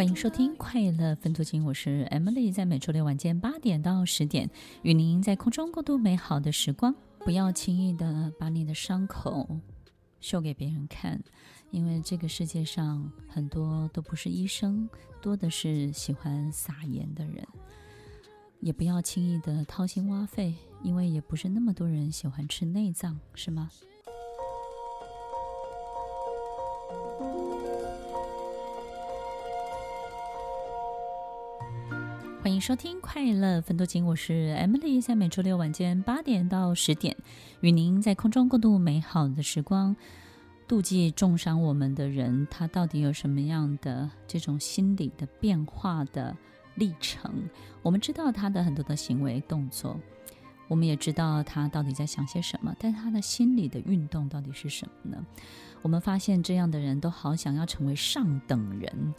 欢迎收听《快乐分多金》，我是 Emily，在每周六晚间八点到十点，与您在空中共度美好的时光。不要轻易的把你的伤口秀给别人看，因为这个世界上很多都不是医生，多的是喜欢撒盐的人。也不要轻易的掏心挖肺，因为也不是那么多人喜欢吃内脏，是吗？欢迎收听《快乐分多金》，我是 Emily，在每周六晚间八点到十点，与您在空中共度美好的时光。妒忌重伤我们的人，他到底有什么样的这种心理的变化的历程？我们知道他的很多的行为动作，我们也知道他到底在想些什么，但他的心理的运动到底是什么呢？我们发现这样的人都好想要成为上等人。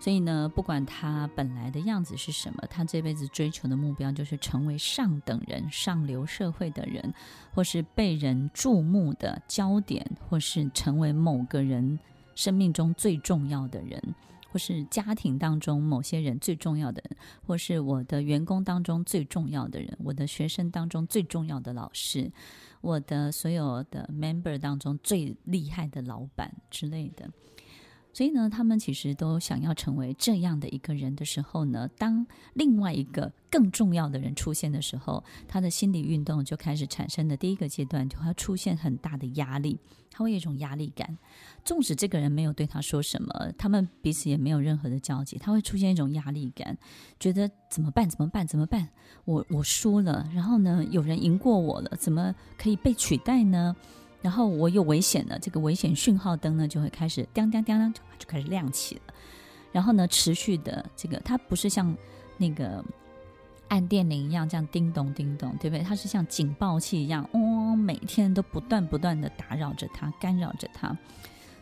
所以呢，不管他本来的样子是什么，他这辈子追求的目标就是成为上等人、上流社会的人，或是被人注目的焦点，或是成为某个人生命中最重要的人，或是家庭当中某些人最重要的人，或是我的员工当中最重要的人，我的学生当中最重要的老师，我的所有的 member 当中最厉害的老板之类的。所以呢，他们其实都想要成为这样的一个人的时候呢，当另外一个更重要的人出现的时候，他的心理运动就开始产生的第一个阶段，就会出现很大的压力，他会有一种压力感。纵使这个人没有对他说什么，他们彼此也没有任何的交集，他会出现一种压力感，觉得怎么办？怎么办？怎么办？我我输了，然后呢，有人赢过我了，怎么可以被取代呢？然后我有危险了，这个危险讯号灯呢就会开始叮叮叮叮就开始亮起了。然后呢，持续的这个它不是像那个按电铃一样这样叮咚叮咚，对不对？它是像警报器一样，嗡哦，每天都不断不断的打扰着他，干扰着他。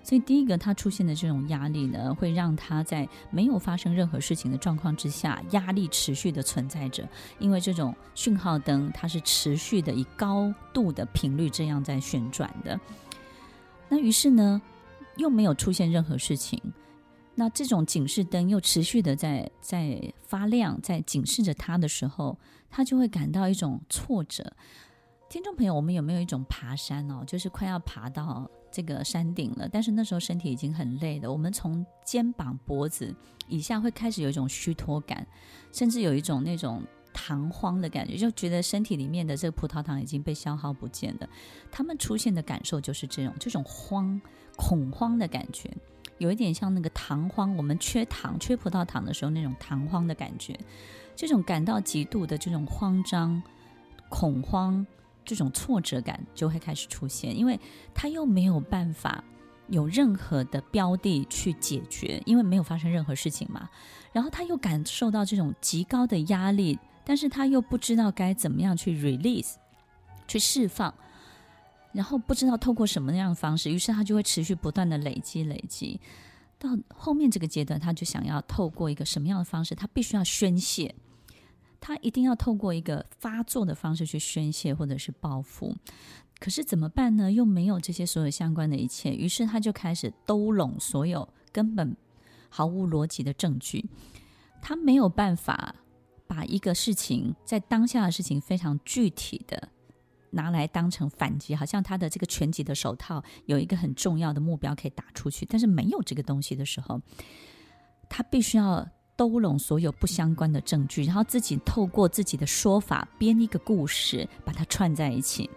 所以，第一个他出现的这种压力呢，会让他在没有发生任何事情的状况之下，压力持续的存在着。因为这种讯号灯，它是持续的以高度的频率这样在旋转的。那于是呢，又没有出现任何事情，那这种警示灯又持续的在在发亮，在警示着他的时候，他就会感到一种挫折。听众朋友，我们有没有一种爬山哦，就是快要爬到这个山顶了，但是那时候身体已经很累了。我们从肩膀、脖子以下会开始有一种虚脱感，甚至有一种那种糖荒的感觉，就觉得身体里面的这个葡萄糖已经被消耗不见了。他们出现的感受就是这种这种慌、恐慌的感觉，有一点像那个糖荒，我们缺糖、缺葡萄糖的时候那种糖荒的感觉。这种感到极度的这种慌张、恐慌。这种挫折感就会开始出现，因为他又没有办法有任何的标的去解决，因为没有发生任何事情嘛。然后他又感受到这种极高的压力，但是他又不知道该怎么样去 release，去释放，然后不知道透过什么样的方式，于是他就会持续不断的累积累积，到后面这个阶段，他就想要透过一个什么样的方式，他必须要宣泄。他一定要透过一个发作的方式去宣泄或者是报复，可是怎么办呢？又没有这些所有相关的一切，于是他就开始兜拢所有根本毫无逻辑的证据。他没有办法把一个事情在当下的事情非常具体的拿来当成反击，好像他的这个拳击的手套有一个很重要的目标可以打出去，但是没有这个东西的时候，他必须要。兜拢所有不相关的证据，然后自己透过自己的说法编一个故事，把它串在一起。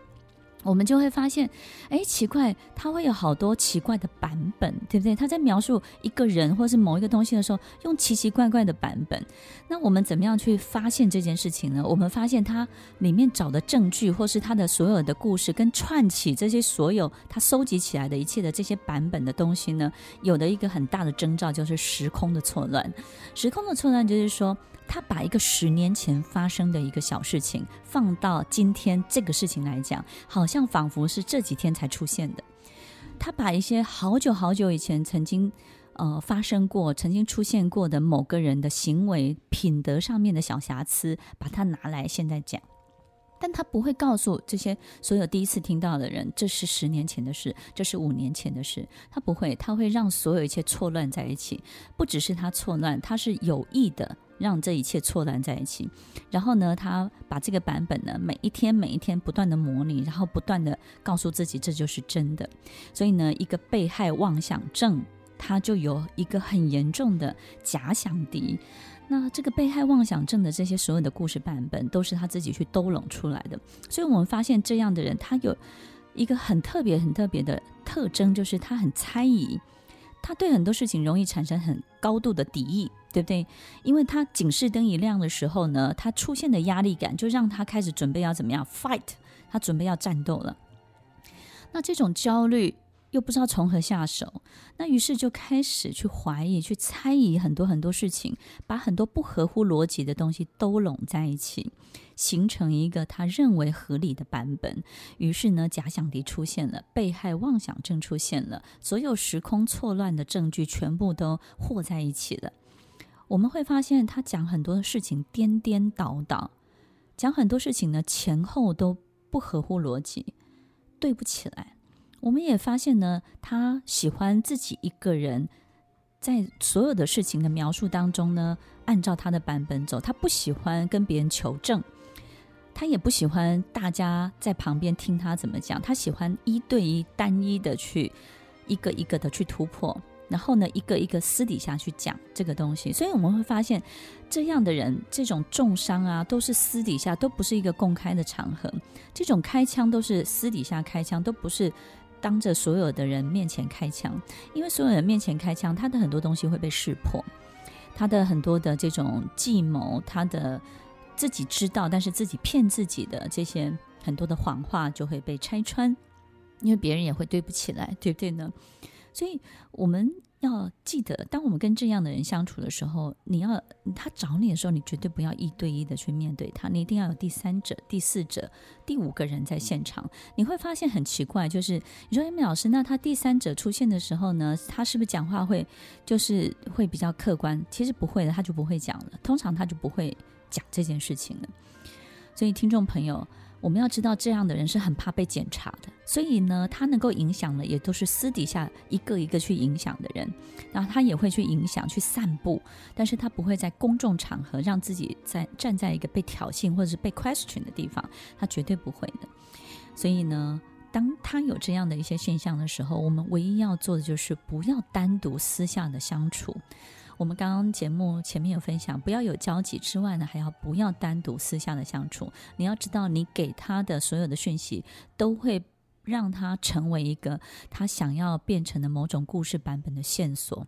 我们就会发现，哎，奇怪，他会有好多奇怪的版本，对不对？他在描述一个人或是某一个东西的时候，用奇奇怪怪的版本。那我们怎么样去发现这件事情呢？我们发现他里面找的证据，或是他的所有的故事，跟串起这些所有他收集起来的一切的这些版本的东西呢，有的一个很大的征兆就是时空的错乱。时空的错乱就是说。他把一个十年前发生的一个小事情放到今天这个事情来讲，好像仿佛是这几天才出现的。他把一些好久好久以前曾经呃发生过、曾经出现过的某个人的行为、品德上面的小瑕疵，把它拿来现在讲。但他不会告诉这些所有第一次听到的人，这是十年前的事，这是五年前的事。他不会，他会让所有一切错乱在一起。不只是他错乱，他是有意的让这一切错乱在一起。然后呢，他把这个版本呢，每一天每一天不断的模拟，然后不断的告诉自己这就是真的。所以呢，一个被害妄想症，他就有一个很严重的假想敌。那这个被害妄想症的这些所有的故事版本，都是他自己去兜拢出来的。所以我们发现这样的人，他有一个很特别、很特别的特征，就是他很猜疑，他对很多事情容易产生很高度的敌意，对不对？因为他警示灯一亮的时候呢，他出现的压力感就让他开始准备要怎么样 fight，他准备要战斗了。那这种焦虑。又不知道从何下手，那于是就开始去怀疑、去猜疑很多很多事情，把很多不合乎逻辑的东西都拢在一起，形成一个他认为合理的版本。于是呢，假想敌出现了，被害妄想症出现了，所有时空错乱的证据全部都和在一起了。我们会发现，他讲很多的事情颠颠倒倒，讲很多事情呢前后都不合乎逻辑，对不起来。我们也发现呢，他喜欢自己一个人，在所有的事情的描述当中呢，按照他的版本走。他不喜欢跟别人求证，他也不喜欢大家在旁边听他怎么讲。他喜欢一对一、单一的去一个一个的去突破，然后呢，一个一个私底下去讲这个东西。所以我们会发现，这样的人，这种重伤啊，都是私底下，都不是一个公开的场合。这种开枪都是私底下开枪，都不是。当着所有的人面前开枪，因为所有人面前开枪，他的很多东西会被识破，他的很多的这种计谋，他的自己知道，但是自己骗自己的这些很多的谎话就会被拆穿，因为别人也会对不起来，对不对呢？所以我们。要记得，当我们跟这样的人相处的时候，你要他找你的时候，你绝对不要一对一的去面对他，你一定要有第三者、第四者、第五个人在现场。你会发现很奇怪，就是你说，Amy 老师，那他第三者出现的时候呢，他是不是讲话会就是会比较客观？其实不会的，他就不会讲了。通常他就不会讲这件事情了。所以，听众朋友。我们要知道，这样的人是很怕被检查的，所以呢，他能够影响的也都是私底下一个一个去影响的人，然后他也会去影响、去散布，但是他不会在公众场合让自己在站在一个被挑衅或者是被 question 的地方，他绝对不会的。所以呢，当他有这样的一些现象的时候，我们唯一要做的就是不要单独私下的相处。我们刚刚节目前面有分享，不要有交集之外呢，还要不要单独私下的相处？你要知道，你给他的所有的讯息，都会让他成为一个他想要变成的某种故事版本的线索。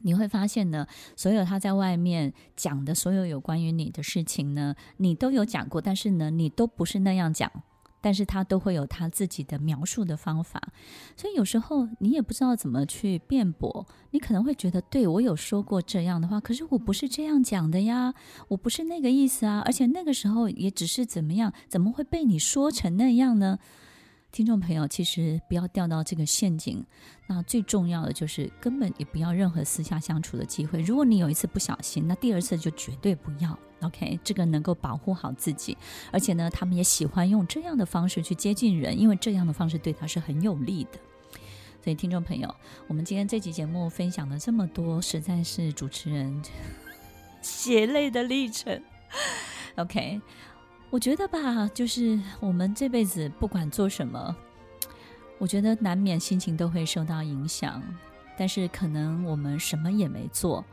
你会发现呢，所有他在外面讲的所有有关于你的事情呢，你都有讲过，但是呢，你都不是那样讲。但是他都会有他自己的描述的方法，所以有时候你也不知道怎么去辩驳。你可能会觉得，对，我有说过这样的话，可是我不是这样讲的呀，我不是那个意思啊，而且那个时候也只是怎么样，怎么会被你说成那样呢？听众朋友，其实不要掉到这个陷阱。那最重要的就是根本也不要任何私下相处的机会。如果你有一次不小心，那第二次就绝对不要。OK，这个能够保护好自己。而且呢，他们也喜欢用这样的方式去接近人，因为这样的方式对他是很有利的。所以，听众朋友，我们今天这期节目分享了这么多，实在是主持人 血泪的历程。OK。我觉得吧，就是我们这辈子不管做什么，我觉得难免心情都会受到影响。但是可能我们什么也没做，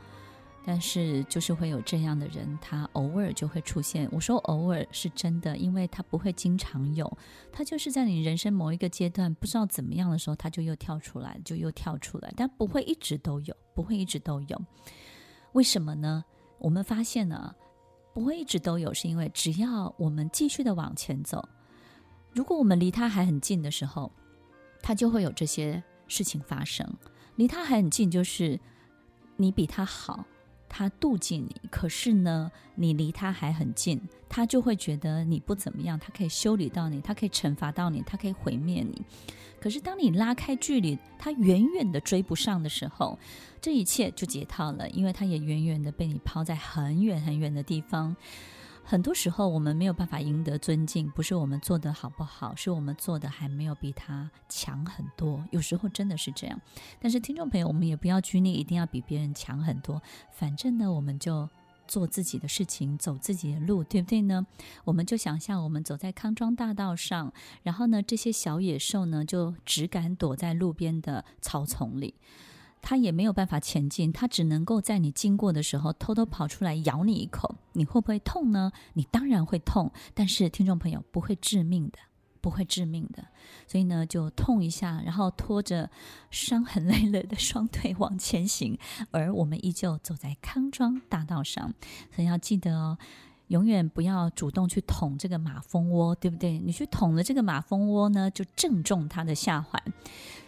但是就是会有这样的人，他偶尔就会出现。我说偶尔是真的，因为他不会经常有，他就是在你人生某一个阶段不知道怎么样的时候，他就又跳出来，就又跳出来，但不会一直都有，不会一直都有。为什么呢？我们发现呢？不会一直都有，是因为只要我们继续的往前走，如果我们离他还很近的时候，他就会有这些事情发生。离他还很近，就是你比他好，他妒忌你。可是呢，你离他还很近，他就会觉得你不怎么样，他可以修理到你，他可以惩罚到你，他可以毁灭你。可是当你拉开距离，他远远的追不上的时候，这一切就解套了，因为他也远远的被你抛在很远很远的地方。很多时候我们没有办法赢得尊敬，不是我们做得好不好，是我们做的还没有比他强很多。有时候真的是这样。但是听众朋友，我们也不要拘泥，一定要比别人强很多。反正呢，我们就做自己的事情，走自己的路，对不对呢？我们就想象我们走在康庄大道上，然后呢，这些小野兽呢，就只敢躲在路边的草丛里。它也没有办法前进，它只能够在你经过的时候偷偷跑出来咬你一口。你会不会痛呢？你当然会痛，但是听众朋友不会致命的，不会致命的。所以呢，就痛一下，然后拖着伤痕累累的双腿往前行，而我们依旧走在康庄大道上。所以要记得哦。永远不要主动去捅这个马蜂窝，对不对？你去捅了这个马蜂窝呢，就正中它的下怀，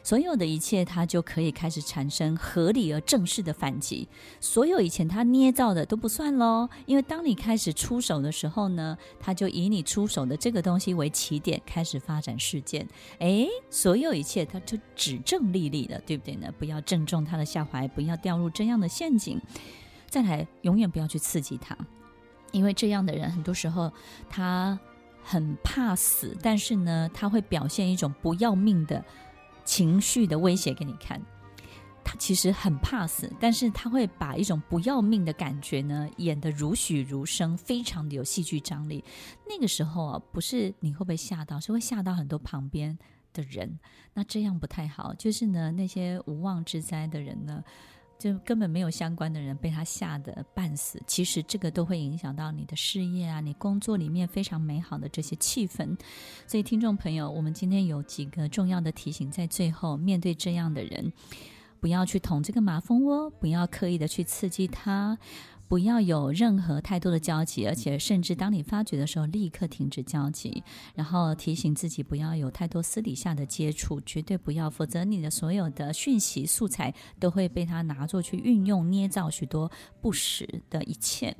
所有的一切它就可以开始产生合理而正式的反击。所有以前它捏造的都不算喽，因为当你开始出手的时候呢，它就以你出手的这个东西为起点，开始发展事件。诶，所有一切它就指证历历了，对不对呢？不要正中它的下怀，不要掉入这样的陷阱。再来，永远不要去刺激它。因为这样的人，很多时候他很怕死，但是呢，他会表现一种不要命的情绪的威胁给你看。他其实很怕死，但是他会把一种不要命的感觉呢演得如栩如生，非常的有戏剧张力。那个时候啊，不是你会不会吓到，是会吓到很多旁边的人。那这样不太好，就是呢，那些无妄之灾的人呢。就根本没有相关的人被他吓得半死，其实这个都会影响到你的事业啊，你工作里面非常美好的这些气氛。所以，听众朋友，我们今天有几个重要的提醒，在最后面对这样的人，不要去捅这个马蜂窝，不要刻意的去刺激他。不要有任何太多的交集，而且甚至当你发觉的时候，立刻停止交集，然后提醒自己不要有太多私底下的接触，绝对不要，否则你的所有的讯息素材都会被他拿作去运用，捏造许多不实的一切。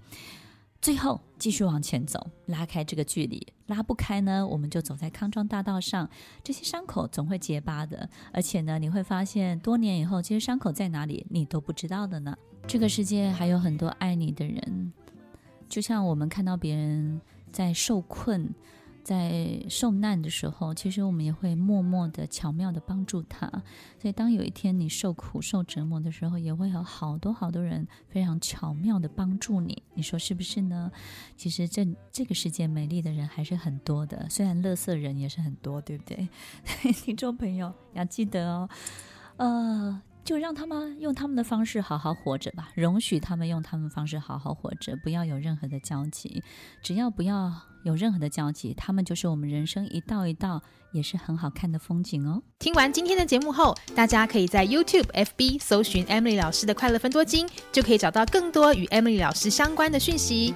最后继续往前走，拉开这个距离，拉不开呢，我们就走在康庄大道上。这些伤口总会结疤的，而且呢，你会发现多年以后，这些伤口在哪里，你都不知道的呢。这个世界还有很多爱你的人，就像我们看到别人在受困。在受难的时候，其实我们也会默默的、巧妙的帮助他。所以，当有一天你受苦、受折磨的时候，也会有好多好多人非常巧妙的帮助你。你说是不是呢？其实这这个世界美丽的人还是很多的，虽然乐色人也是很多，对不对？听众朋友要记得哦，呃。就让他们用他们的方式好好活着吧，容许他们用他们的方式好好活着，不要有任何的交集。只要不要有任何的交集，他们就是我们人生一道一道也是很好看的风景哦。听完今天的节目后，大家可以在 YouTube、FB 搜寻 Emily 老师的快乐分多金，就可以找到更多与 Emily 老师相关的讯息。